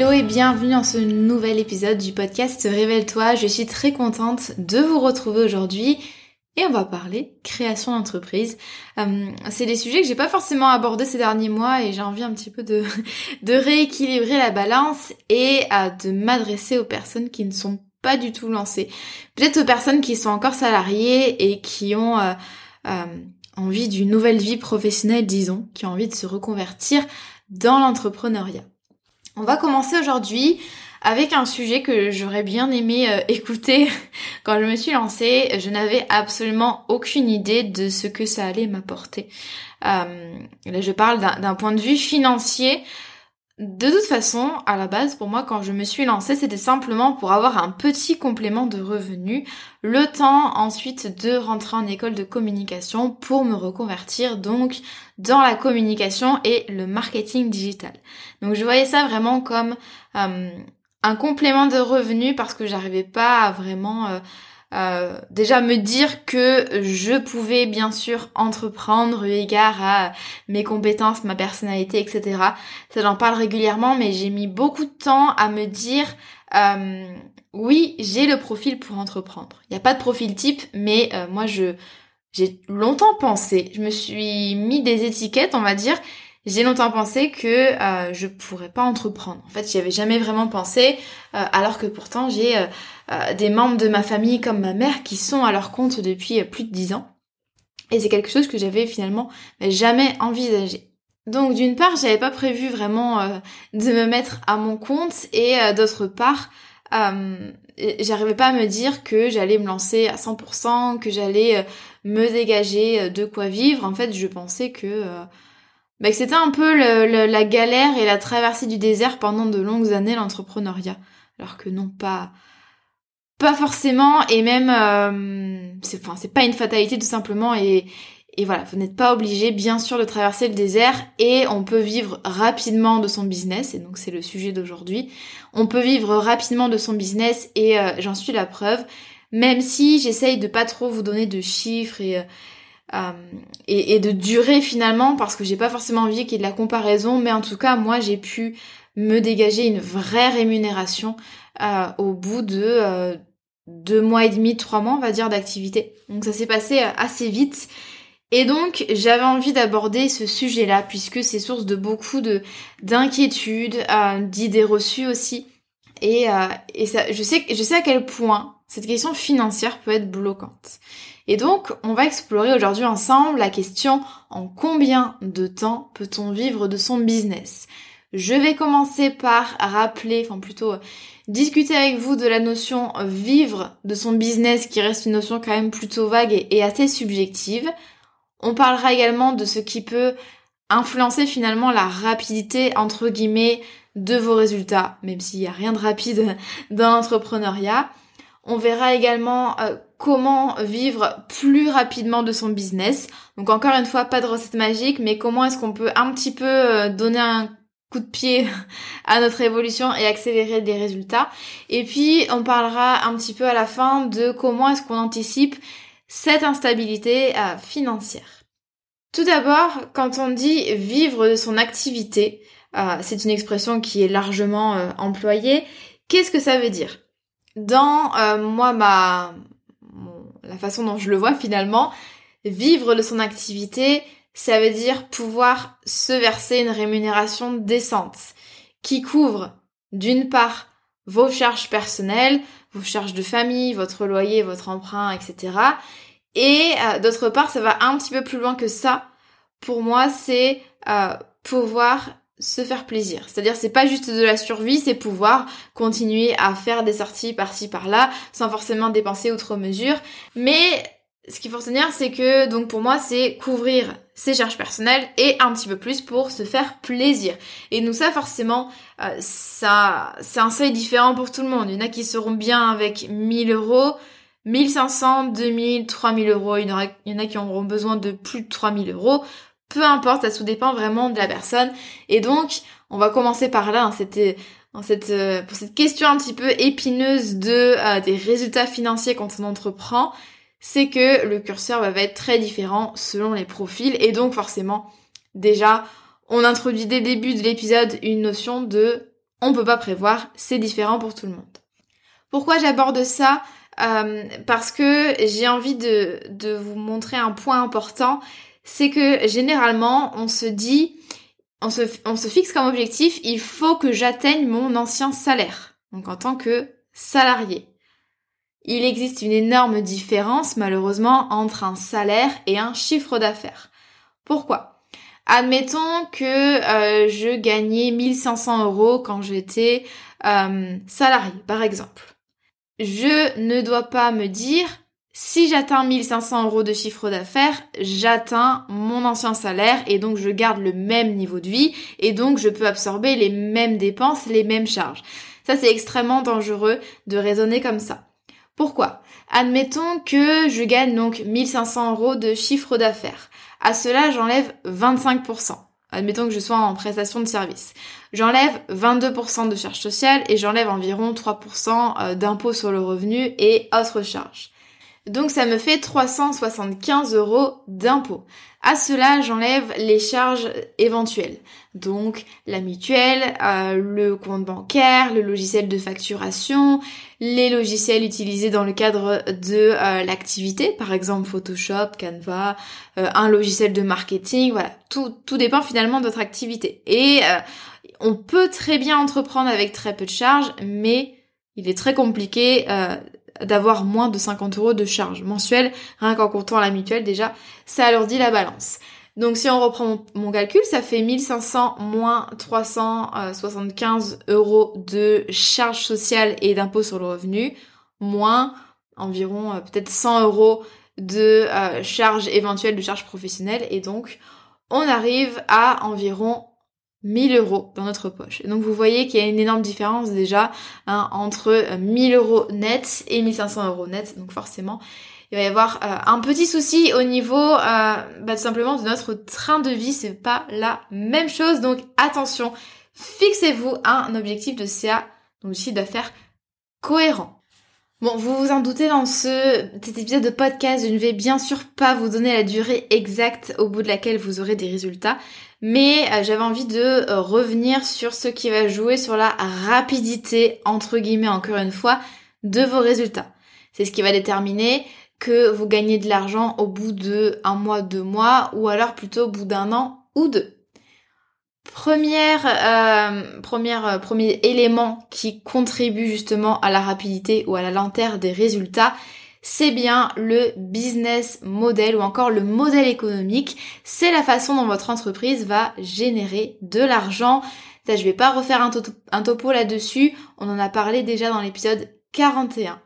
Hello et bienvenue dans ce nouvel épisode du podcast Révèle-toi. Je suis très contente de vous retrouver aujourd'hui et on va parler création d'entreprise. Euh, c'est des sujets que j'ai pas forcément abordés ces derniers mois et j'ai envie un petit peu de, de rééquilibrer la balance et euh, de m'adresser aux personnes qui ne sont pas du tout lancées. Peut-être aux personnes qui sont encore salariées et qui ont euh, envie d'une nouvelle vie professionnelle, disons, qui ont envie de se reconvertir dans l'entrepreneuriat. On va commencer aujourd'hui avec un sujet que j'aurais bien aimé euh, écouter quand je me suis lancée. Je n'avais absolument aucune idée de ce que ça allait m'apporter. Euh, là, je parle d'un point de vue financier. De toute façon, à la base, pour moi, quand je me suis lancée, c'était simplement pour avoir un petit complément de revenus, le temps ensuite de rentrer en école de communication pour me reconvertir donc dans la communication et le marketing digital. Donc je voyais ça vraiment comme euh, un complément de revenus parce que j'arrivais pas à vraiment euh, euh, déjà me dire que je pouvais bien sûr entreprendre eu égard à mes compétences, ma personnalité, etc. Ça j'en parle régulièrement, mais j'ai mis beaucoup de temps à me dire euh, oui, j'ai le profil pour entreprendre. Il n'y a pas de profil type, mais euh, moi je j'ai longtemps pensé, je me suis mis des étiquettes, on va dire, j'ai longtemps pensé que euh, je pourrais pas entreprendre. En fait, j'y avais jamais vraiment pensé, euh, alors que pourtant j'ai euh, euh, des membres de ma famille comme ma mère qui sont à leur compte depuis plus de dix ans. Et c'est quelque chose que j'avais finalement jamais envisagé. Donc d'une part, j'avais pas prévu vraiment de me mettre à mon compte et d'autre part, j'arrivais pas à me dire que j'allais me lancer à 100%, que j'allais me dégager de quoi vivre. En fait, je pensais que bah, c'était un peu la galère et la traversée du désert pendant de longues années l'entrepreneuriat. Alors que non, pas pas forcément et même euh, c'est enfin c'est pas une fatalité tout simplement et et voilà, vous n'êtes pas obligé bien sûr de traverser le désert et on peut vivre rapidement de son business et donc c'est le sujet d'aujourd'hui. On peut vivre rapidement de son business et euh, j'en suis la preuve même si j'essaye de pas trop vous donner de chiffres et euh, euh, et, de durer finalement parce que j'ai pas forcément envie qu'il y ait de la comparaison mais en tout cas moi j'ai pu me dégager une vraie rémunération euh, au bout de euh, deux mois et demi, trois mois on va dire d'activité. Donc ça s'est passé assez vite et donc j'avais envie d'aborder ce sujet-là puisque c'est source de beaucoup de d'inquiétudes, d'idées reçues aussi. Et, et ça, je sais, je sais à quel point cette question financière peut être bloquante. Et donc, on va explorer aujourd'hui ensemble la question en combien de temps peut-on vivre de son business? Je vais commencer par rappeler, enfin plutôt discuter avec vous de la notion vivre de son business qui reste une notion quand même plutôt vague et, assez subjective. On parlera également de ce qui peut influencer finalement la rapidité entre guillemets de vos résultats, même s'il n'y a rien de rapide dans l'entrepreneuriat. On verra également euh, comment vivre plus rapidement de son business. Donc encore une fois, pas de recette magique, mais comment est-ce qu'on peut un petit peu euh, donner un coup de pied à notre évolution et accélérer les résultats. Et puis on parlera un petit peu à la fin de comment est-ce qu'on anticipe cette instabilité euh, financière. Tout d'abord, quand on dit vivre de son activité, c'est une expression qui est largement employée. Qu'est-ce que ça veut dire? Dans euh, moi, ma la façon dont je le vois finalement, vivre de son activité, ça veut dire pouvoir se verser une rémunération décente qui couvre d'une part vos charges personnelles, vos charges de famille, votre loyer, votre emprunt, etc. Et d'autre part, ça va un petit peu plus loin que ça. Pour moi, c'est pouvoir se faire plaisir. C'est-à-dire c'est pas juste de la survie, c'est pouvoir continuer à faire des sorties par-ci par-là sans forcément dépenser outre mesure. Mais ce qu'il faut retenir c'est que donc pour moi c'est couvrir ses charges personnelles et un petit peu plus pour se faire plaisir. Et nous ça forcément euh, ça c'est un seuil différent pour tout le monde. Il y en a qui seront bien avec 1000 euros. 1500, 2000, 3000 euros, il y, en a, il y qui auront besoin de plus de 3000 euros. Peu importe, ça tout dépend vraiment de la personne. Et donc, on va commencer par là, hein, c'était cette, euh, pour cette question un petit peu épineuse de euh, des résultats financiers quand on entreprend, c'est que le curseur va être très différent selon les profils et donc forcément, déjà, on introduit dès le début de l'épisode une notion de on peut pas prévoir, c'est différent pour tout le monde. Pourquoi j'aborde ça? Euh, Parce que j'ai envie de, de vous montrer un point important, c'est que généralement, on se dit, on se, on se fixe comme objectif, il faut que j'atteigne mon ancien salaire. Donc en tant que salarié. Il existe une énorme différence, malheureusement, entre un salaire et un chiffre d'affaires. Pourquoi? Admettons que euh, je gagnais 1500 euros quand j'étais euh, salarié, par exemple. Je ne dois pas me dire si j'atteins 1500 euros de chiffre d'affaires, j'atteins mon ancien salaire et donc je garde le même niveau de vie et donc je peux absorber les mêmes dépenses, les mêmes charges. Ça, c'est extrêmement dangereux de raisonner comme ça. Pourquoi? Admettons que je gagne donc 1500 euros de chiffre d'affaires. À cela, j'enlève 25%. Admettons que je sois en prestation de service. J'enlève 22% de charges sociales et j'enlève environ 3% euh, d'impôts sur le revenu et autres charges. Donc ça me fait 375 euros d'impôt. À cela, j'enlève les charges éventuelles. Donc la mutuelle, euh, le compte bancaire, le logiciel de facturation, les logiciels utilisés dans le cadre de euh, l'activité, par exemple Photoshop, Canva, euh, un logiciel de marketing, voilà. Tout, tout dépend finalement de votre activité. Et on peut très bien entreprendre avec très peu de charges, mais il est très compliqué d'avoir moins de 50 euros de charge mensuelle, rien qu'en comptant la mutuelle déjà, ça alourdit la balance. Donc si on reprend mon, calcul, ça fait 1500 moins 375 euros de charges sociales et d'impôts sur le revenu, moins environ euh, peut-être 100 euros de euh, charges éventuelles de charges professionnelles et donc on arrive à environ 1000 euros dans notre poche. donc vous voyez qu'il y a une énorme différence déjà hein, entre 1000 euh, euros net et 1500 euros net. Donc forcément, il va y avoir euh, un petit souci au niveau euh, bah, tout simplement de notre train de vie. C'est pas la même chose. Donc attention, fixez-vous un objectif de CA, donc aussi d'affaires cohérent. Bon, vous vous en doutez dans ce, cet épisode de podcast, je ne vais bien sûr pas vous donner la durée exacte au bout de laquelle vous aurez des résultats, mais euh, j'avais envie de euh, revenir sur ce qui va jouer sur la rapidité, entre guillemets encore une fois, de vos résultats. C'est ce qui va déterminer que vous gagnez de l'argent au bout de un mois, deux mois, ou alors plutôt au bout d'un an ou deux. Première, euh, première, euh, premier élément qui contribue justement à la rapidité ou à la lenteur des résultats, c'est bien le business model ou encore le modèle économique. C'est la façon dont votre entreprise va générer de l'argent. Ça, je vais pas refaire un, un topo là-dessus. On en a parlé déjà dans l'épisode 41.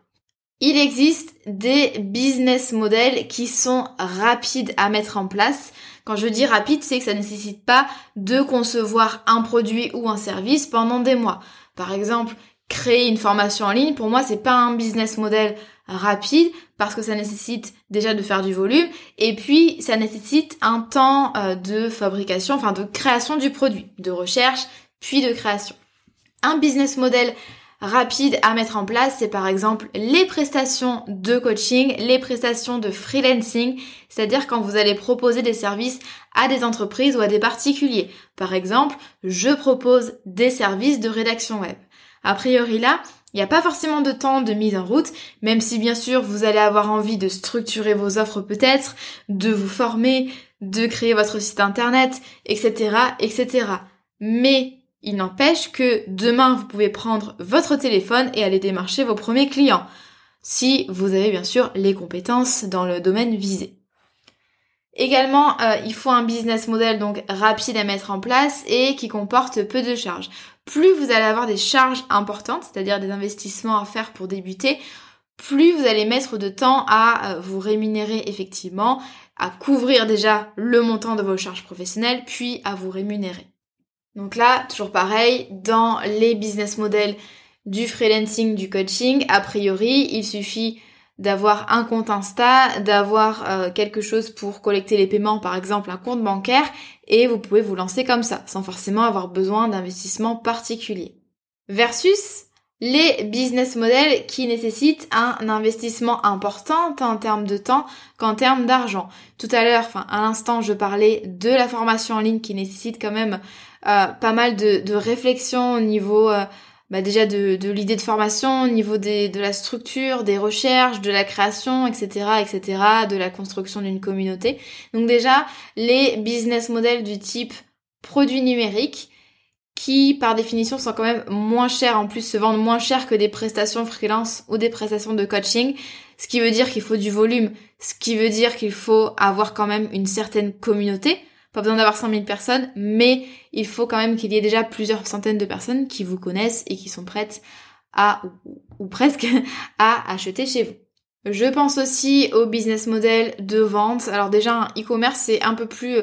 Il existe des business models qui sont rapides à mettre en place. Quand je dis rapide, c'est que ça ne nécessite pas de concevoir un produit ou un service pendant des mois. Par exemple, créer une formation en ligne, pour moi, c'est pas un business model rapide parce que ça nécessite déjà de faire du volume et puis ça nécessite un temps euh, de fabrication, enfin de création du produit, de recherche puis de création. Un business model rapides à mettre en place, c'est par exemple les prestations de coaching, les prestations de freelancing, c'est-à-dire quand vous allez proposer des services à des entreprises ou à des particuliers. Par exemple, je propose des services de rédaction web. A priori là, il n'y a pas forcément de temps de mise en route, même si bien sûr vous allez avoir envie de structurer vos offres peut-être, de vous former, de créer votre site internet, etc., etc. Mais il n'empêche que demain vous pouvez prendre votre téléphone et aller démarcher vos premiers clients, si vous avez bien sûr les compétences dans le domaine visé. Également, euh, il faut un business model donc rapide à mettre en place et qui comporte peu de charges. Plus vous allez avoir des charges importantes, c'est-à-dire des investissements à faire pour débuter, plus vous allez mettre de temps à euh, vous rémunérer effectivement, à couvrir déjà le montant de vos charges professionnelles, puis à vous rémunérer. Donc là, toujours pareil, dans les business models du freelancing, du coaching, a priori, il suffit d'avoir un compte Insta, d'avoir euh, quelque chose pour collecter les paiements, par exemple un compte bancaire, et vous pouvez vous lancer comme ça, sans forcément avoir besoin d'investissement particulier. Versus les business models qui nécessitent un investissement important tant en termes de temps qu'en termes d'argent. Tout à l'heure, enfin à l'instant, je parlais de la formation en ligne qui nécessite quand même pas mal de, de réflexion au niveau euh, bah déjà de, de l'idée de formation, au niveau des, de la structure, des recherches, de la création, etc., etc., de la construction d'une communauté. Donc déjà, les business models du type produit numérique, qui par définition sont quand même moins chers, en plus se vendent moins cher que des prestations freelance ou des prestations de coaching, ce qui veut dire qu'il faut du volume, ce qui veut dire qu'il faut avoir quand même une certaine communauté, pas besoin d'avoir 100 000 personnes, mais il faut quand même qu'il y ait déjà plusieurs centaines de personnes qui vous connaissent et qui sont prêtes à, ou, presque, à acheter chez vous. Je pense aussi au business model de vente. Alors déjà, e-commerce, c'est un peu plus,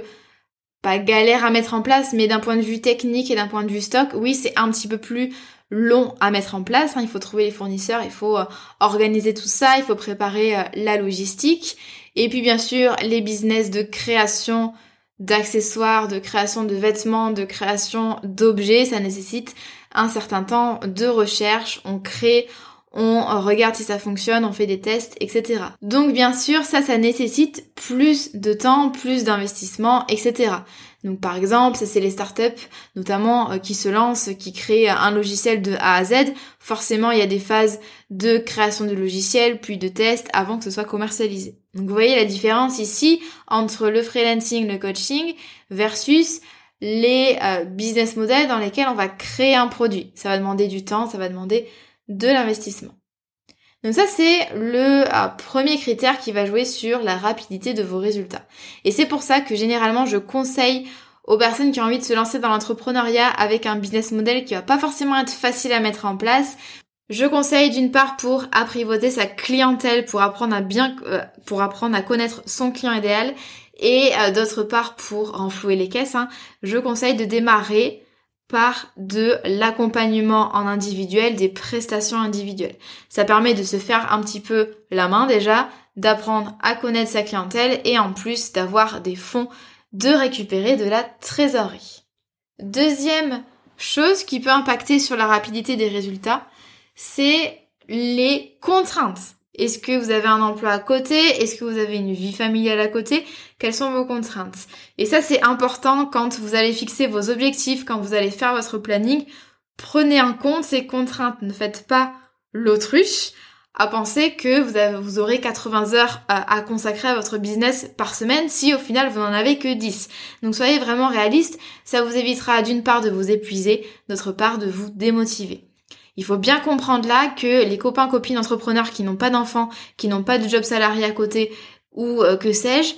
pas galère à mettre en place, mais d'un point de vue technique et d'un point de vue stock, oui, c'est un petit peu plus long à mettre en place. Hein. Il faut trouver les fournisseurs, il faut euh, organiser tout ça, il faut préparer euh, la logistique. Et puis bien sûr, les business de création d'accessoires, de création de vêtements, de création d'objets, ça nécessite un certain temps de recherche, on crée, on regarde si ça fonctionne, on fait des tests, etc. Donc bien sûr, ça, ça nécessite plus de temps, plus d'investissement, etc. Donc par exemple, ça c'est les startups notamment euh, qui se lancent, qui créent un logiciel de A à Z. Forcément, il y a des phases de création de logiciel, puis de tests avant que ce soit commercialisé. Donc vous voyez la différence ici entre le freelancing, le coaching versus les euh, business models dans lesquels on va créer un produit. Ça va demander du temps, ça va demander de l'investissement. Donc ça c'est le euh, premier critère qui va jouer sur la rapidité de vos résultats. Et c'est pour ça que généralement je conseille aux personnes qui ont envie de se lancer dans l'entrepreneuriat avec un business model qui va pas forcément être facile à mettre en place, je conseille d'une part pour apprivoiser sa clientèle, pour apprendre à bien, euh, pour apprendre à connaître son client idéal, et euh, d'autre part pour renflouer les caisses. Hein, je conseille de démarrer par de l'accompagnement en individuel, des prestations individuelles. Ça permet de se faire un petit peu la main déjà, d'apprendre à connaître sa clientèle et en plus d'avoir des fonds de récupérer de la trésorerie. Deuxième chose qui peut impacter sur la rapidité des résultats, c'est les contraintes. Est-ce que vous avez un emploi à côté? Est-ce que vous avez une vie familiale à côté? Quelles sont vos contraintes? Et ça, c'est important quand vous allez fixer vos objectifs, quand vous allez faire votre planning. Prenez en compte ces contraintes. Ne faites pas l'autruche à penser que vous, aurez 80 heures à, à, consacrer à votre business par semaine si au final vous n'en avez que 10. Donc soyez vraiment réaliste, ça vous évitera d'une part de vous épuiser, d'autre part de vous démotiver. Il faut bien comprendre là que les copains copines entrepreneurs qui n'ont pas d'enfants, qui n'ont pas de job salarié à côté ou euh, que sais-je,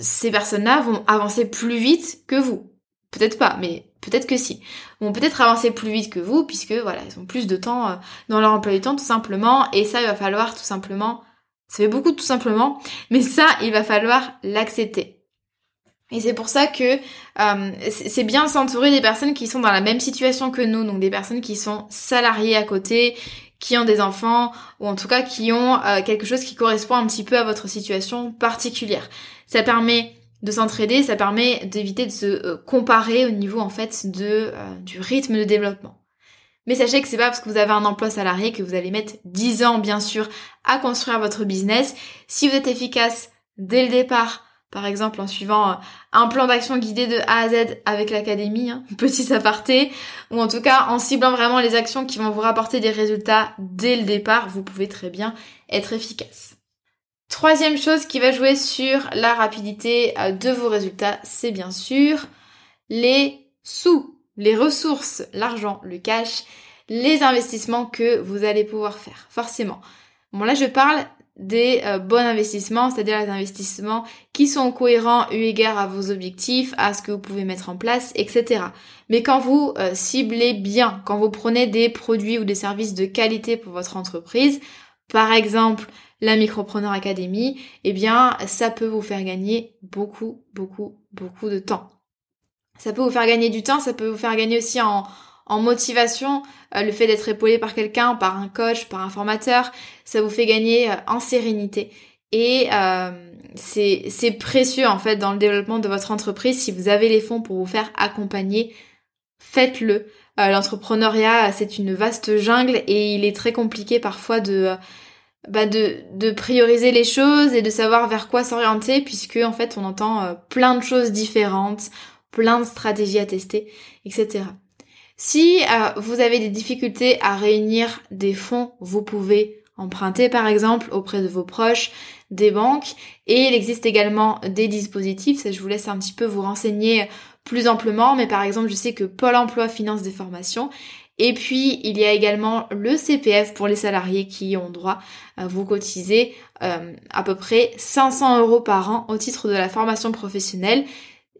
ces personnes-là vont avancer plus vite que vous. Peut-être pas, mais peut-être que si. Vont peut-être avancer plus vite que vous puisque voilà, ils ont plus de temps euh, dans leur emploi du temps tout simplement et ça il va falloir tout simplement ça fait beaucoup tout simplement, mais ça il va falloir l'accepter. Et c'est pour ça que euh, c'est bien s'entourer des personnes qui sont dans la même situation que nous, donc des personnes qui sont salariées à côté, qui ont des enfants, ou en tout cas qui ont euh, quelque chose qui correspond un petit peu à votre situation particulière. Ça permet de s'entraider, ça permet d'éviter de se euh, comparer au niveau en fait de du rythme de développement. Mais sachez que c'est pas parce que vous avez un emploi salarié que vous allez mettre 10 ans, bien sûr, à construire votre business. Si vous êtes efficace dès le départ, par exemple en suivant euh, un plan d'action guidé de A à Z avec l'académie, hein, petit aparté, ou en tout cas en ciblant vraiment les actions qui vont vous rapporter des résultats dès le départ, vous pouvez très bien être efficace. Troisième chose qui va jouer sur la rapidité euh, de vos résultats, c'est bien sûr les sous les ressources, l'argent, le cash, les investissements que vous allez pouvoir faire, forcément. Bon là je parle des euh, bons investissements, c'est-à-dire les investissements qui sont cohérents eu égard à vos objectifs, à ce que vous pouvez mettre en place, etc. Mais quand vous euh, ciblez bien, quand vous prenez des produits ou des services de qualité pour votre entreprise, par exemple la Micropreneur Academy, eh bien ça peut vous faire gagner beaucoup, beaucoup, beaucoup de temps. Ça peut vous faire gagner du temps, ça peut vous faire gagner aussi en, en motivation, euh, le fait d'être épaulé par quelqu'un, par un coach, par un formateur, ça vous fait gagner euh, en sérénité. Et euh, c'est précieux en fait dans le développement de votre entreprise. Si vous avez les fonds pour vous faire accompagner, faites-le. L'entrepreneuriat, c'est une vaste jungle et il est très compliqué parfois de, bah de, de prioriser les choses et de savoir vers quoi s'orienter puisque en fait on entend plein de choses différentes plein de stratégies à tester, etc. Si euh, vous avez des difficultés à réunir des fonds, vous pouvez emprunter par exemple auprès de vos proches, des banques, et il existe également des dispositifs, ça je vous laisse un petit peu vous renseigner plus amplement, mais par exemple je sais que Pôle Emploi finance des formations, et puis il y a également le CPF pour les salariés qui ont droit à vous cotiser euh, à peu près 500 euros par an au titre de la formation professionnelle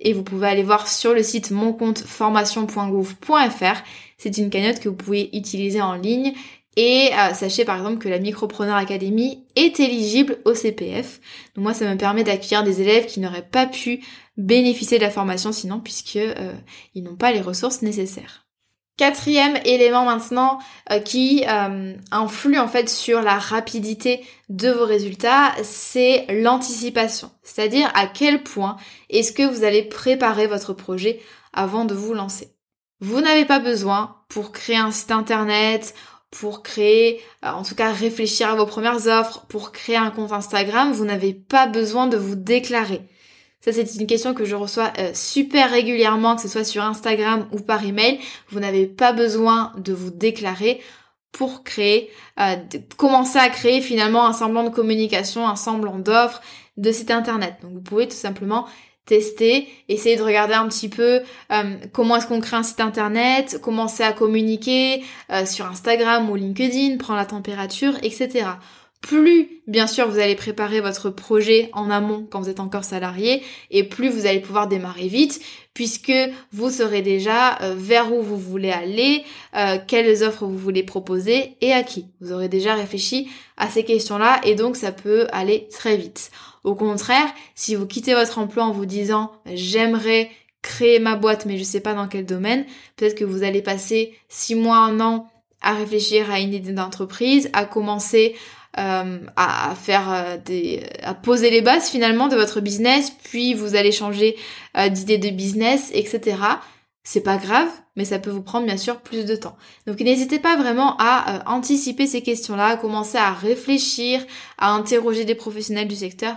et vous pouvez aller voir sur le site moncompteformation.gouv.fr. C'est une cagnotte que vous pouvez utiliser en ligne et euh, sachez par exemple que la Micropreneur Academy est éligible au CPF. Donc moi ça me permet d'accueillir des élèves qui n'auraient pas pu bénéficier de la formation sinon puisque euh, ils n'ont pas les ressources nécessaires. Quatrième élément maintenant euh, qui euh, influe en fait sur la rapidité de vos résultats, c'est l'anticipation. C'est-à-dire à quel point est-ce que vous allez préparer votre projet avant de vous lancer? Vous n'avez pas besoin pour créer un site internet, pour créer, euh, en tout cas réfléchir à vos premières offres, pour créer un compte Instagram, vous n'avez pas besoin de vous déclarer. Ça, c'est une question que je reçois euh, super régulièrement, que ce soit sur Instagram ou par email. Vous n'avez pas besoin de vous déclarer pour créer, euh, commencer à créer finalement un semblant de communication, un semblant d'offre de site internet. Donc vous pouvez tout simplement tester, essayer de regarder un petit peu euh, comment est-ce qu'on crée un site internet, commencer à communiquer sur Instagram ou LinkedIn, prendre la température, etc plus bien sûr vous allez préparer votre projet en amont quand vous êtes encore salarié et plus vous allez pouvoir démarrer vite puisque vous saurez déjà euh, vers où vous voulez aller, euh, quelles offres vous voulez proposer et à qui. Vous aurez déjà réfléchi à ces questions-là et donc ça peut aller très vite. Au contraire, si vous quittez votre emploi en vous disant j'aimerais créer ma boîte mais je sais pas dans quel domaine, peut-être que vous allez passer six mois, un an à réfléchir à une idée d'entreprise, à commencer euh, à, faire euh, des, à poser les bases finalement de votre business, puis vous allez changer euh, d'idée de business, etc. C'est pas grave, mais ça peut vous prendre bien sûr plus de temps. Donc n'hésitez pas vraiment à anticiper ces questions-là, à commencer à réfléchir, à interroger des professionnels du secteur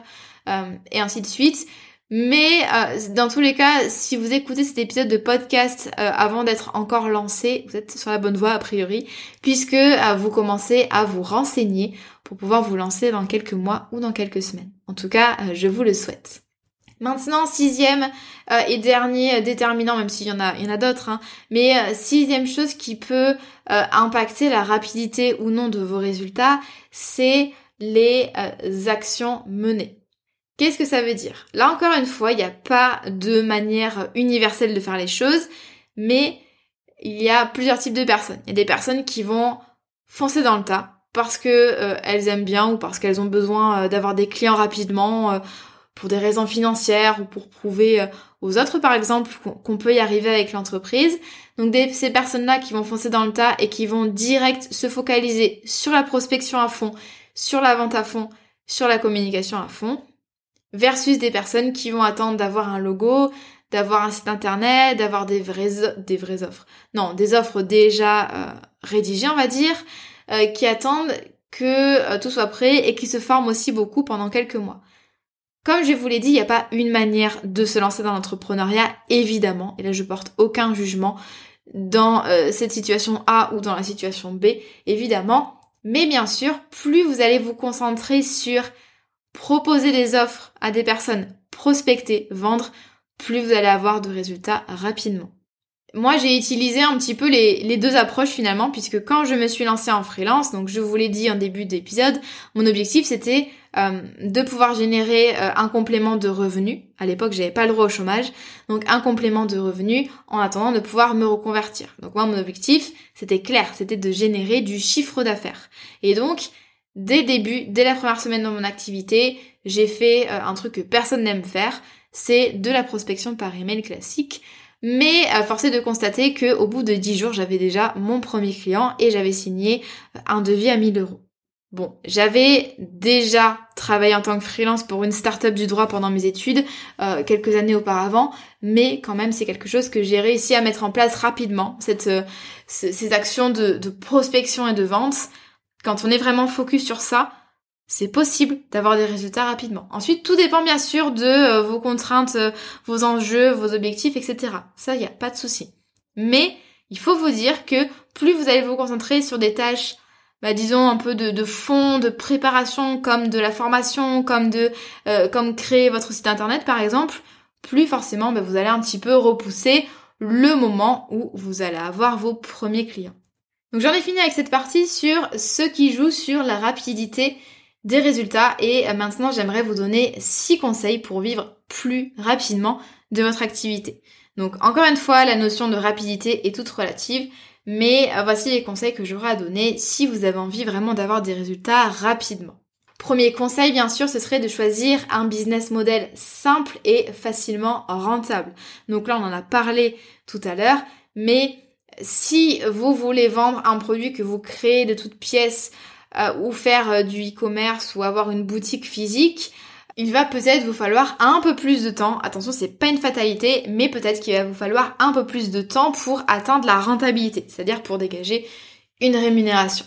et ainsi de suite. Mais euh, dans tous les cas, si vous écoutez cet épisode de podcast euh, avant d'être encore lancé, vous êtes sur la bonne voie a priori, puisque euh, vous commencez à vous renseigner pour pouvoir vous lancer dans quelques mois ou dans quelques semaines. En tout cas, je vous le souhaite. Maintenant, sixième et dernier déterminant, même s'il y en a, il y en a d'autres, hein, mais sixième chose qui peut impacter la rapidité ou non de vos résultats, c'est les actions menées. Qu'est-ce que ça veut dire? Là encore une fois, il n'y a pas de manière universelle de faire les choses, mais il y a plusieurs types de personnes. Il y a des personnes qui vont foncer dans le tas parce que euh, elles aiment bien ou parce qu'elles ont besoin euh, d'avoir des clients rapidement euh, pour des raisons financières ou pour prouver aux autres par exemple qu'on peut y arriver avec l'entreprise. Donc ces personnes-là qui vont foncer dans le tas et qui vont direct se focaliser sur la prospection à fond, sur la vente à fond, sur la communication à fond versus des personnes qui vont attendre d'avoir un logo, d'avoir un site internet, d'avoir des vraies, des vraies offres. Non, des offres déjà euh, rédigées, on va dire, euh, qui attendent que euh, tout soit prêt et qui se forment aussi beaucoup pendant quelques mois. Comme je vous l'ai dit, il n'y a pas une manière de se lancer dans l'entrepreneuriat, évidemment, et là je porte aucun jugement dans cette situation A ou dans la situation B, évidemment, mais bien sûr, plus vous allez vous concentrer sur proposer des offres à des personnes, prospecter, vendre, plus vous allez avoir de résultats rapidement. Moi, j'ai utilisé un petit peu les, deux approches finalement, puisque quand je me suis lancée en freelance, donc je vous l'ai dit en début d'épisode, mon objectif c'était euh, de pouvoir générer euh, un complément de revenus. À l'époque, j'avais pas le droit au chômage, donc un complément de revenus en attendant de pouvoir me reconvertir. Donc moi, mon objectif, c'était clair, c'était de générer du chiffre d'affaires. Et donc, dès le début, dès la première semaine de mon activité, j'ai fait euh, un truc que personne n'aime faire, c'est de la prospection par email classique. Mais à forcer de constater que au bout de 10 jours, j'avais déjà mon premier client et j'avais signé euh, un devis à 1000 euros. Bon, j'avais déjà travaillé en tant que freelance pour une start-up du droit pendant mes études euh, quelques années auparavant, mais quand même c'est quelque chose que j'ai réussi à mettre en place rapidement, ces actions de, de prospection et de vente. Quand on est vraiment focus sur ça, c'est possible d'avoir des résultats rapidement. Ensuite, tout dépend bien sûr de euh, vos contraintes, euh, vos enjeux, vos objectifs, etc. Ça, il n'y a pas de souci. Mais il faut vous dire que plus vous allez vous concentrer sur des tâches, bah, disons un peu de, fond, de préparation, comme de la formation, comme de euh, comme créer votre site internet par exemple, plus forcément bah, vous allez un petit peu repousser le moment où vous allez avoir vos premiers clients. Donc j'en ai fini avec cette partie sur ce qui joue sur la rapidité des résultats et euh, maintenant j'aimerais vous donner 6 conseils pour vivre plus rapidement de votre activité. Donc encore une fois, la notion de rapidité est toute relative, mais euh, voici les conseils que j'aurai à donner si vous avez envie vraiment d'avoir des résultats rapidement. Premier conseil, bien sûr, ce serait de choisir un business model simple et facilement rentable. Donc là, on en a parlé tout à l'heure, mais si vous voulez vendre un produit que vous créez de toutes pièces euh, ou faire euh, du e-commerce ou avoir une boutique physique, il va peut-être vous falloir un peu plus de temps. Attention, c'est pas une fatalité, mais peut-être qu'il va vous falloir un peu plus de temps pour atteindre la rentabilité, c'est-à-dire pour dégager une rémunération.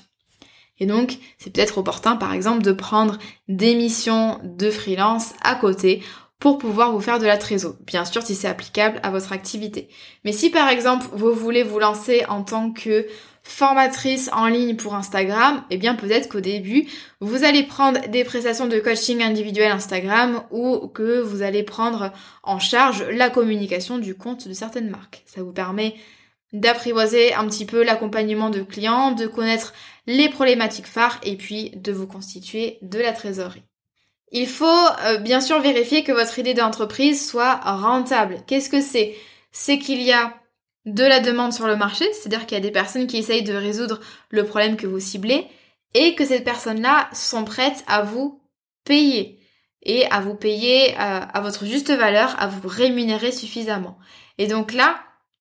Et donc, c'est peut-être opportun, par exemple, de prendre des missions de freelance à côté pour pouvoir vous faire de la trésor. Bien sûr, si c'est applicable à votre activité. Mais si par exemple, vous voulez vous lancer en tant que formatrice en ligne pour Instagram, eh bien peut-être qu'au début, vous allez prendre des prestations de coaching individuel Instagram ou que vous allez prendre en charge la communication du compte de certaines marques. Ça vous permet d'apprivoiser un petit peu l'accompagnement de clients, de connaître les problématiques phares et puis de vous constituer de la trésorerie. Il faut euh, bien sûr vérifier que votre idée d'entreprise soit rentable. Qu'est-ce que c'est? C'est qu'il y a de la demande sur le marché, c'est-à-dire qu'il y a des personnes qui essayent de résoudre le problème que vous ciblez et que ces personnes-là sont prêtes à vous payer et à vous payer euh, à votre juste valeur, à vous rémunérer suffisamment. Et donc là,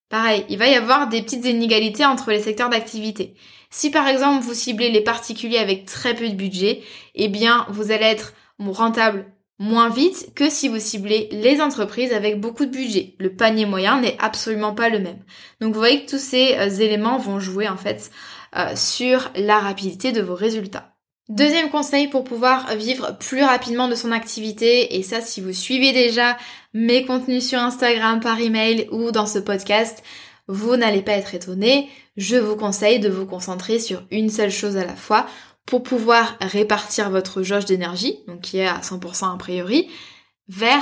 pareil, il va y avoir des petites inégalités entre les secteurs d'activité. Si par exemple vous ciblez les particuliers avec très peu de budget, eh bien vous allez être rentable moins vite que si vous ciblez les entreprises avec beaucoup de budget. Le panier moyen n'est absolument pas le même. Donc vous voyez que tous ces euh, éléments vont jouer en fait euh, sur la rapidité de vos résultats. Deuxième conseil pour pouvoir vivre plus rapidement de son activité, et ça si vous suivez déjà mes contenus sur Instagram par email ou dans ce podcast, vous n'allez pas être étonné, je vous conseille de vous concentrer sur une seule chose à la fois pour pouvoir répartir votre jauge d'énergie, donc qui est à 100% a priori, vers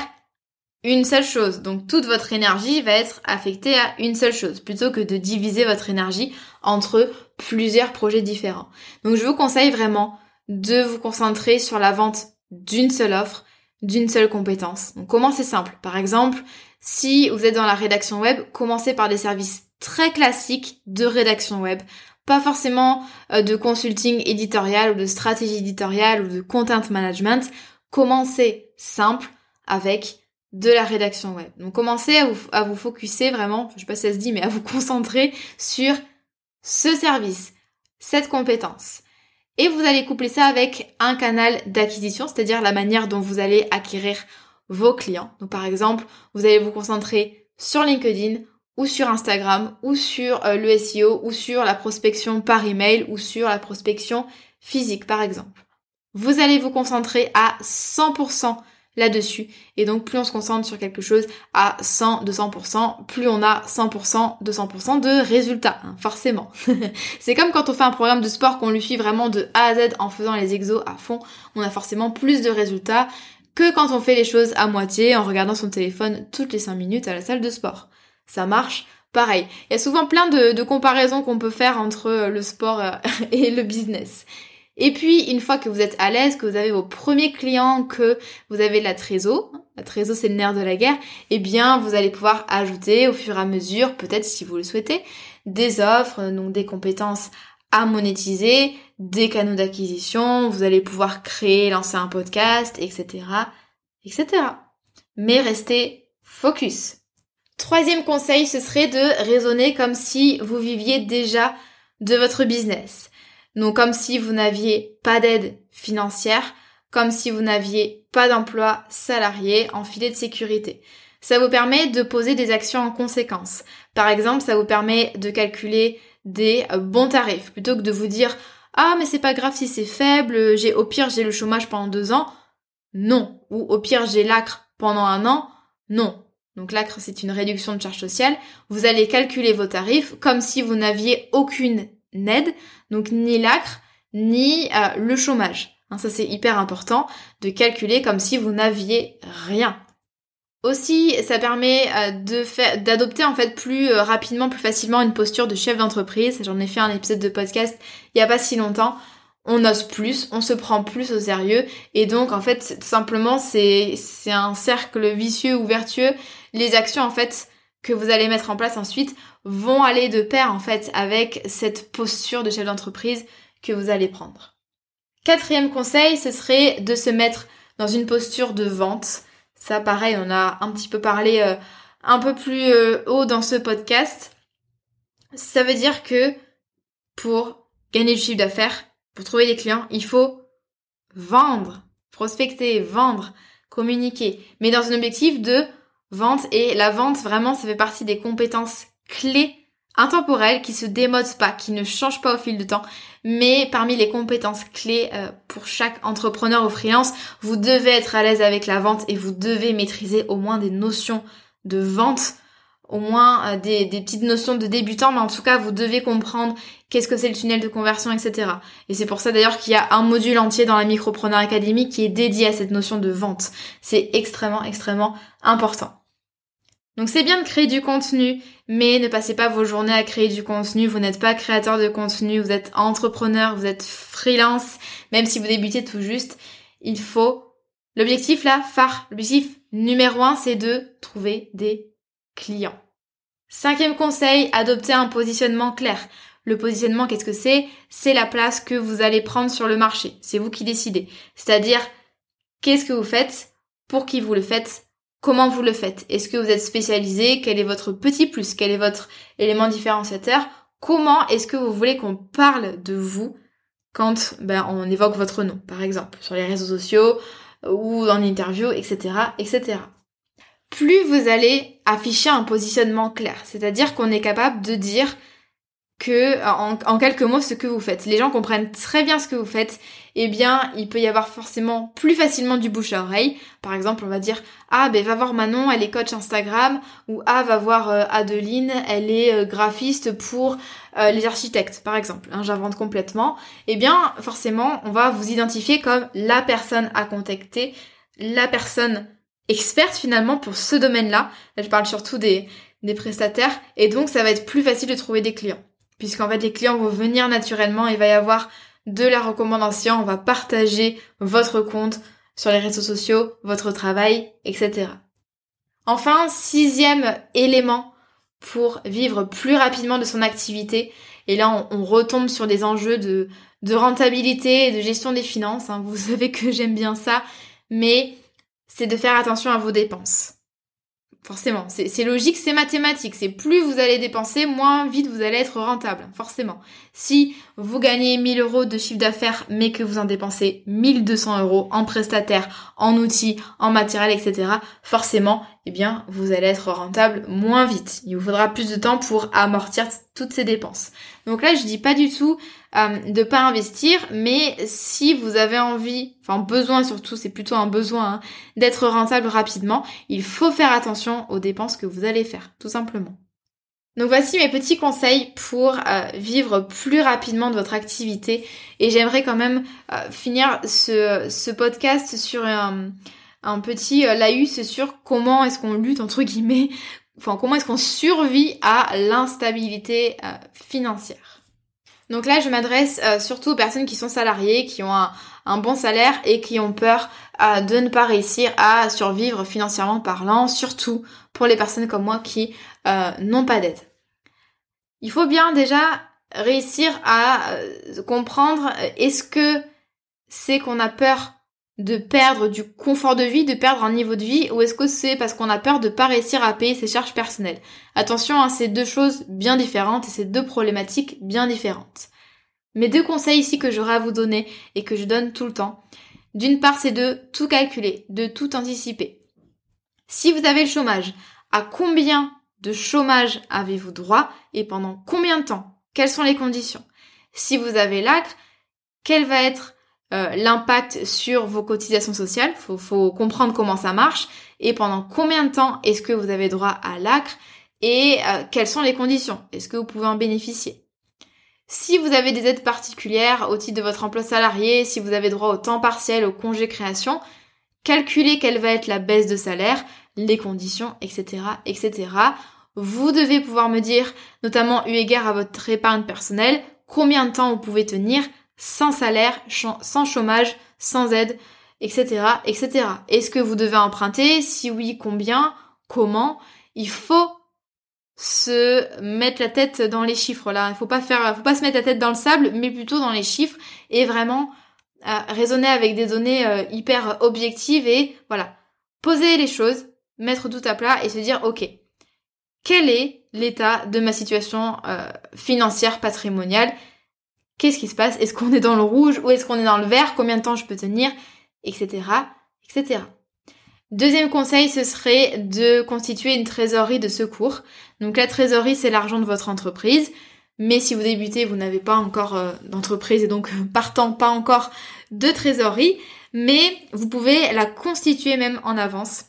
une seule chose. Donc toute votre énergie va être affectée à une seule chose, plutôt que de diviser votre énergie entre plusieurs projets différents. Donc je vous conseille vraiment de vous concentrer sur la vente d'une seule offre, d'une seule compétence. Donc comment c'est simple Par exemple, si vous êtes dans la rédaction web, commencez par des services très classiques de rédaction web pas forcément euh, de consulting éditorial ou de stratégie éditoriale ou de content management. Commencez simple avec de la rédaction web. Donc commencez à vous, à vous focuser vraiment, je sais pas si ça se dit, mais à vous concentrer sur ce service, cette compétence. Et vous allez coupler ça avec un canal d'acquisition, c'est-à-dire la manière dont vous allez acquérir vos clients. Donc par exemple, vous allez vous concentrer sur LinkedIn ou sur Instagram ou sur euh, le SEO ou sur la prospection par email ou sur la prospection physique par exemple. Vous allez vous concentrer à 100% là-dessus. Et donc plus on se concentre sur quelque chose à 100, 200%, plus on a 100%, 200% de résultats, hein, forcément. c'est comme quand on fait un programme de sport qu'on lui suit vraiment de A à Z en faisant les exos à fond, on a forcément plus de résultats que quand on fait les choses à moitié en regardant son téléphone toutes les 5 minutes à la salle de sport. Ça marche pareil. Il y a souvent plein de, comparaisons qu'on peut faire entre le sport euh, et le business. Et puis, une fois que vous êtes à l'aise, que vous avez vos premiers clients, que vous avez la trésor, la trésor c'est le nerf de la guerre, eh bien, vous allez pouvoir ajouter au fur et à mesure, peut-être si vous le souhaitez, des offres, donc des compétences à monétiser, des canaux d'acquisition, vous allez pouvoir créer, lancer un podcast, etc., etc. Mais restez focus. Troisième conseil, ce serait de raisonner comme si vous viviez déjà de votre business. Donc comme si vous n'aviez pas d'aide financière, comme si vous n'aviez pas d'emploi salarié en filet de sécurité. Ça vous permet de poser des actions en conséquence. Par exemple, ça vous permet de calculer des bons tarifs plutôt que de vous dire ah mais c'est pas grave si c'est faible, j'ai au pire j'ai le chômage pendant deux ans. Non. Ou au pire j'ai l'acre pendant un an. Non. Donc l'acre c'est une réduction de charges sociales. Vous allez calculer vos tarifs comme si vous n'aviez aucune aide, donc ni l'acre, ni euh, le chômage. Hein, ça c'est hyper important de calculer comme si vous n'aviez rien. Aussi, ça permet euh, d'adopter en fait plus euh, rapidement, plus facilement une posture de chef d'entreprise. J'en ai fait un épisode de podcast il y a pas si longtemps. On ose plus, on se prend plus au sérieux et donc en fait simplement c'est un cercle vicieux ou vertueux. Les actions en fait que vous allez mettre en place ensuite vont aller de pair en fait avec cette posture de chef d'entreprise que vous allez prendre. Quatrième conseil, ce serait de se mettre dans une posture de vente. Ça pareil, on a un petit peu parlé euh, un peu plus euh, haut dans ce podcast. Ça veut dire que pour gagner du chiffre d'affaires, pour trouver des clients, il faut vendre, prospecter, vendre, communiquer, mais dans un objectif de vente et la vente vraiment ça fait partie des compétences clés intemporelles qui se démodent pas, qui ne changent pas au fil du temps, mais parmi les compétences clés euh, pour chaque entrepreneur ou freelance, vous devez être à l'aise avec la vente et vous devez maîtriser au moins des notions de vente, au moins euh, des, des, petites notions de débutant, mais en tout cas vous devez comprendre qu'est-ce que c'est le tunnel de conversion, etc. Et c'est pour ça d'ailleurs qu'il y a un module entier dans la Micropreneur Academy qui est dédié à cette notion de vente. C'est extrêmement, extrêmement important. Donc c'est bien de créer du contenu, mais ne passez pas vos journées à créer du contenu. Vous n'êtes pas créateur de contenu, vous êtes entrepreneur, vous êtes freelance, même si vous débutez tout juste. Il faut... L'objectif là, phare, l'objectif numéro un, c'est de trouver des clients. Cinquième conseil, adopter un positionnement clair. Le positionnement, qu'est-ce que c'est? C'est la place que vous allez prendre sur le marché. C'est vous qui décidez. C'est-à-dire, qu'est-ce que vous faites? Pour qui vous le faites? Comment vous le faites? Est-ce que vous êtes spécialisé? Quel est votre petit plus? Quel est votre élément différenciateur? Comment est-ce que vous voulez qu'on parle de vous quand ben, on évoque votre nom, par exemple, sur les réseaux sociaux ou en interview, etc., etc. Plus vous allez afficher un positionnement clair, c'est-à-dire qu'on est capable de dire que en, quelques mots ce que vous faites. Les gens comprennent très bien ce que vous faites, eh bien il peut y avoir forcément plus facilement du bouche à oreille. Par exemple, on va dire ah ben va voir Manon, elle est coach Instagram, ou ah va voir euh, Adeline, elle est euh, graphiste pour euh, les architectes, par exemple. Hein, J'invente complètement. Eh bien forcément, on va vous identifier comme la personne à contacter, la personne experte finalement pour ce domaine-là. Là, je parle surtout des des prestataires et donc ça va être plus facile de trouver des clients puisqu'en fait les clients vont venir naturellement, il va y avoir de la recommandation, on va partager votre compte sur les réseaux sociaux, votre travail, etc. Enfin, sixième élément pour vivre plus rapidement de son activité, et là on, retombe sur des enjeux de, de rentabilité et de gestion des finances, hein. vous savez que j'aime bien ça, mais c'est de faire attention à vos dépenses. Forcément, c'est logique, c'est mathématique. C'est plus vous allez dépenser, moins vite vous allez être rentable, forcément. Si vous gagnez 1000 euros de chiffre d'affaires, mais que vous en dépensez 1200 euros en prestataire, en outils, en matériel, etc., forcément, eh bien, vous allez être rentable moins vite. Il vous faudra plus de temps pour amortir toutes ces dépenses. Donc là, je dis pas du tout euh, de pas investir, mais si vous avez envie, enfin besoin surtout, c'est plutôt un besoin hein, d'être rentable rapidement, il faut faire attention aux dépenses que vous allez faire, tout simplement. Donc voici mes petits conseils pour euh, vivre plus rapidement de votre activité et j'aimerais quand même euh, finir ce, podcast sur un, petit laïus sur comment est-ce qu'on lutte entre guillemets enfin comment est-ce qu'on survit à l'instabilité euh, financière. Donc là, je m'adresse euh, surtout aux personnes qui sont salariées, qui ont un, bon salaire et qui ont peur euh, de ne pas réussir à survivre financièrement parlant, surtout pour les personnes comme moi qui n'ont pas d'aide. Il faut bien déjà réussir à comprendre est-ce que c'est qu'on a peur de perdre du confort de vie, de perdre un niveau de vie, ou est-ce que c'est parce qu'on a peur de pas réussir à payer ses charges personnelles? Attention, hein, c'est deux choses bien différentes et c'est deux problématiques bien différentes. Mes deux conseils ici que j'aurai à vous donner et que je donne tout le temps, d'une part c'est de tout calculer, de tout anticiper. Si vous avez le chômage, à combien de chômage avez-vous droit et pendant combien de temps? Quelles sont les conditions? Si vous avez l'acre, quelle va être euh, l'impact sur vos cotisations sociales. Faut, faut comprendre comment ça marche et pendant combien de temps est-ce que vous avez droit à l'ACRE et euh, quelles sont les conditions? Est-ce que vous pouvez en bénéficier? Si vous avez des aides particulières au titre de votre emploi salarié, si vous avez droit au temps partiel, au congé création, calculez quelle va être la baisse de salaire, les conditions, etc., etc. Vous devez pouvoir me dire, notamment eu égard à votre épargne personnelle, combien de temps vous pouvez tenir sans salaire, sans chômage, sans aide, etc., etc. Est-ce que vous devez emprunter? Si oui, combien? Comment? Il faut se mettre la tête dans les chiffres là. Il faut pas faut pas se mettre la tête dans le sable, mais plutôt dans les chiffres et vraiment euh, raisonner avec des données euh, hyper objectives et voilà, poser les choses, mettre tout à plat et se dire ok, quel est l'état de ma situation euh, financière patrimoniale? Qu'est-ce qui se passe? Est-ce qu'on est dans le rouge ou est-ce qu'on est dans le vert? Combien de temps je peux tenir? Etc. etc. Deuxième conseil, ce serait de constituer une trésorerie de secours. Donc la trésorerie, c'est l'argent de votre entreprise. Mais si vous débutez, vous n'avez pas encore euh, d'entreprise et donc partant pas encore de trésorerie, mais vous pouvez la constituer même en avance.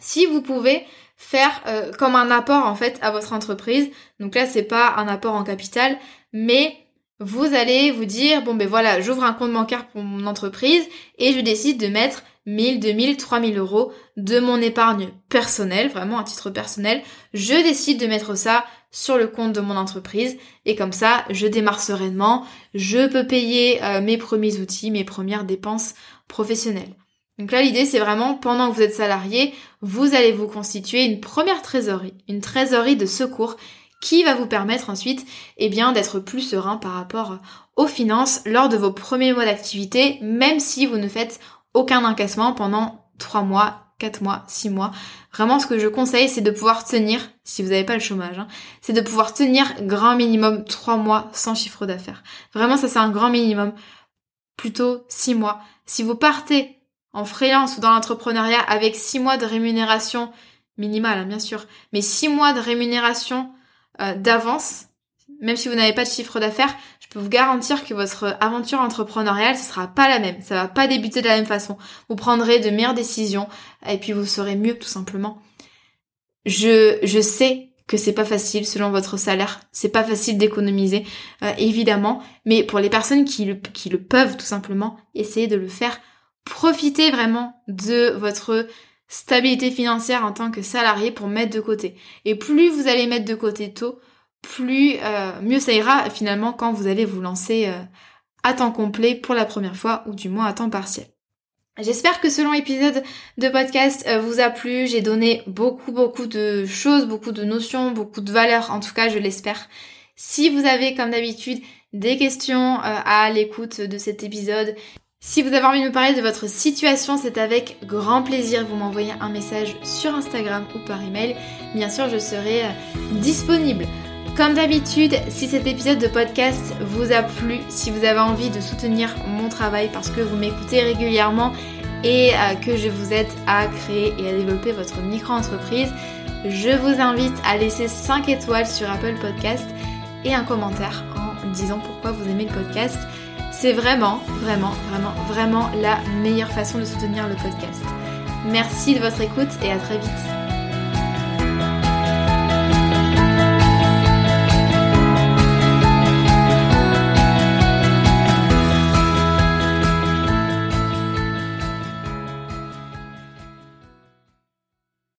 Si vous pouvez faire euh, comme un apport en fait à votre entreprise. Donc là, c'est pas un apport en capital, mais vous allez vous dire, bon ben voilà, j'ouvre un compte bancaire pour mon entreprise et je décide de mettre 1000, 2000, 3000 euros de mon épargne personnelle, vraiment à titre personnel. Je décide de mettre ça sur le compte de mon entreprise et comme ça, je démarre sereinement, je peux payer euh, mes premiers outils, mes premières dépenses professionnelles. Donc là, l'idée, c'est vraiment, pendant que vous êtes salarié, vous allez vous constituer une première trésorerie, une trésorerie de secours qui va vous permettre ensuite eh bien d'être plus serein par rapport aux finances lors de vos premiers mois d'activité, même si vous ne faites aucun encaissement pendant 3 mois, 4 mois, 6 mois. Vraiment ce que je conseille c'est de pouvoir tenir, si vous n'avez pas le chômage, hein, c'est de pouvoir tenir grand minimum 3 mois sans chiffre d'affaires. Vraiment ça c'est un grand minimum. Plutôt 6 mois. Si vous partez en freelance ou dans l'entrepreneuriat avec 6 mois de rémunération minimale hein, bien sûr, mais 6 mois de rémunération euh, d'avance, même si vous n'avez pas de chiffre d'affaires, je peux vous garantir que votre aventure entrepreneuriale, ce sera pas la même. Ça va pas débuter de la même façon. Vous prendrez de meilleures décisions et puis vous serez mieux tout simplement. Je, je sais que c'est pas facile selon votre salaire. C'est pas facile d'économiser, euh, évidemment. Mais pour les personnes qui le, qui le peuvent tout simplement, essayez de le faire. Profitez vraiment de votre stabilité financière en tant que salarié pour mettre de côté. Et plus vous allez mettre de côté tôt, plus euh, mieux ça ira finalement quand vous allez vous lancer euh, à temps complet pour la première fois ou du moins à temps partiel. J'espère que ce long épisode de podcast euh, vous a plu. J'ai donné beaucoup beaucoup de choses, beaucoup de notions, beaucoup de valeurs. En tout cas, je l'espère. Si vous avez comme d'habitude des questions à l'écoute de cet épisode, Si vous avez envie de me parler de votre situation, c'est avec grand plaisir. Vous m'envoyez un message sur Instagram ou par email. Bien sûr, je serai euh, disponible. Comme d'habitude, si cet épisode de podcast vous a plu, si vous avez envie de soutenir mon travail parce que vous m'écoutez régulièrement et euh, que je vous aide à créer et à développer votre micro-entreprise, je vous invite à laisser 5 étoiles sur Apple Podcast et un commentaire en disant pourquoi vous aimez le podcast. C'est vraiment, vraiment, vraiment, vraiment la meilleure façon de soutenir le podcast. Merci de votre écoute et à très vite.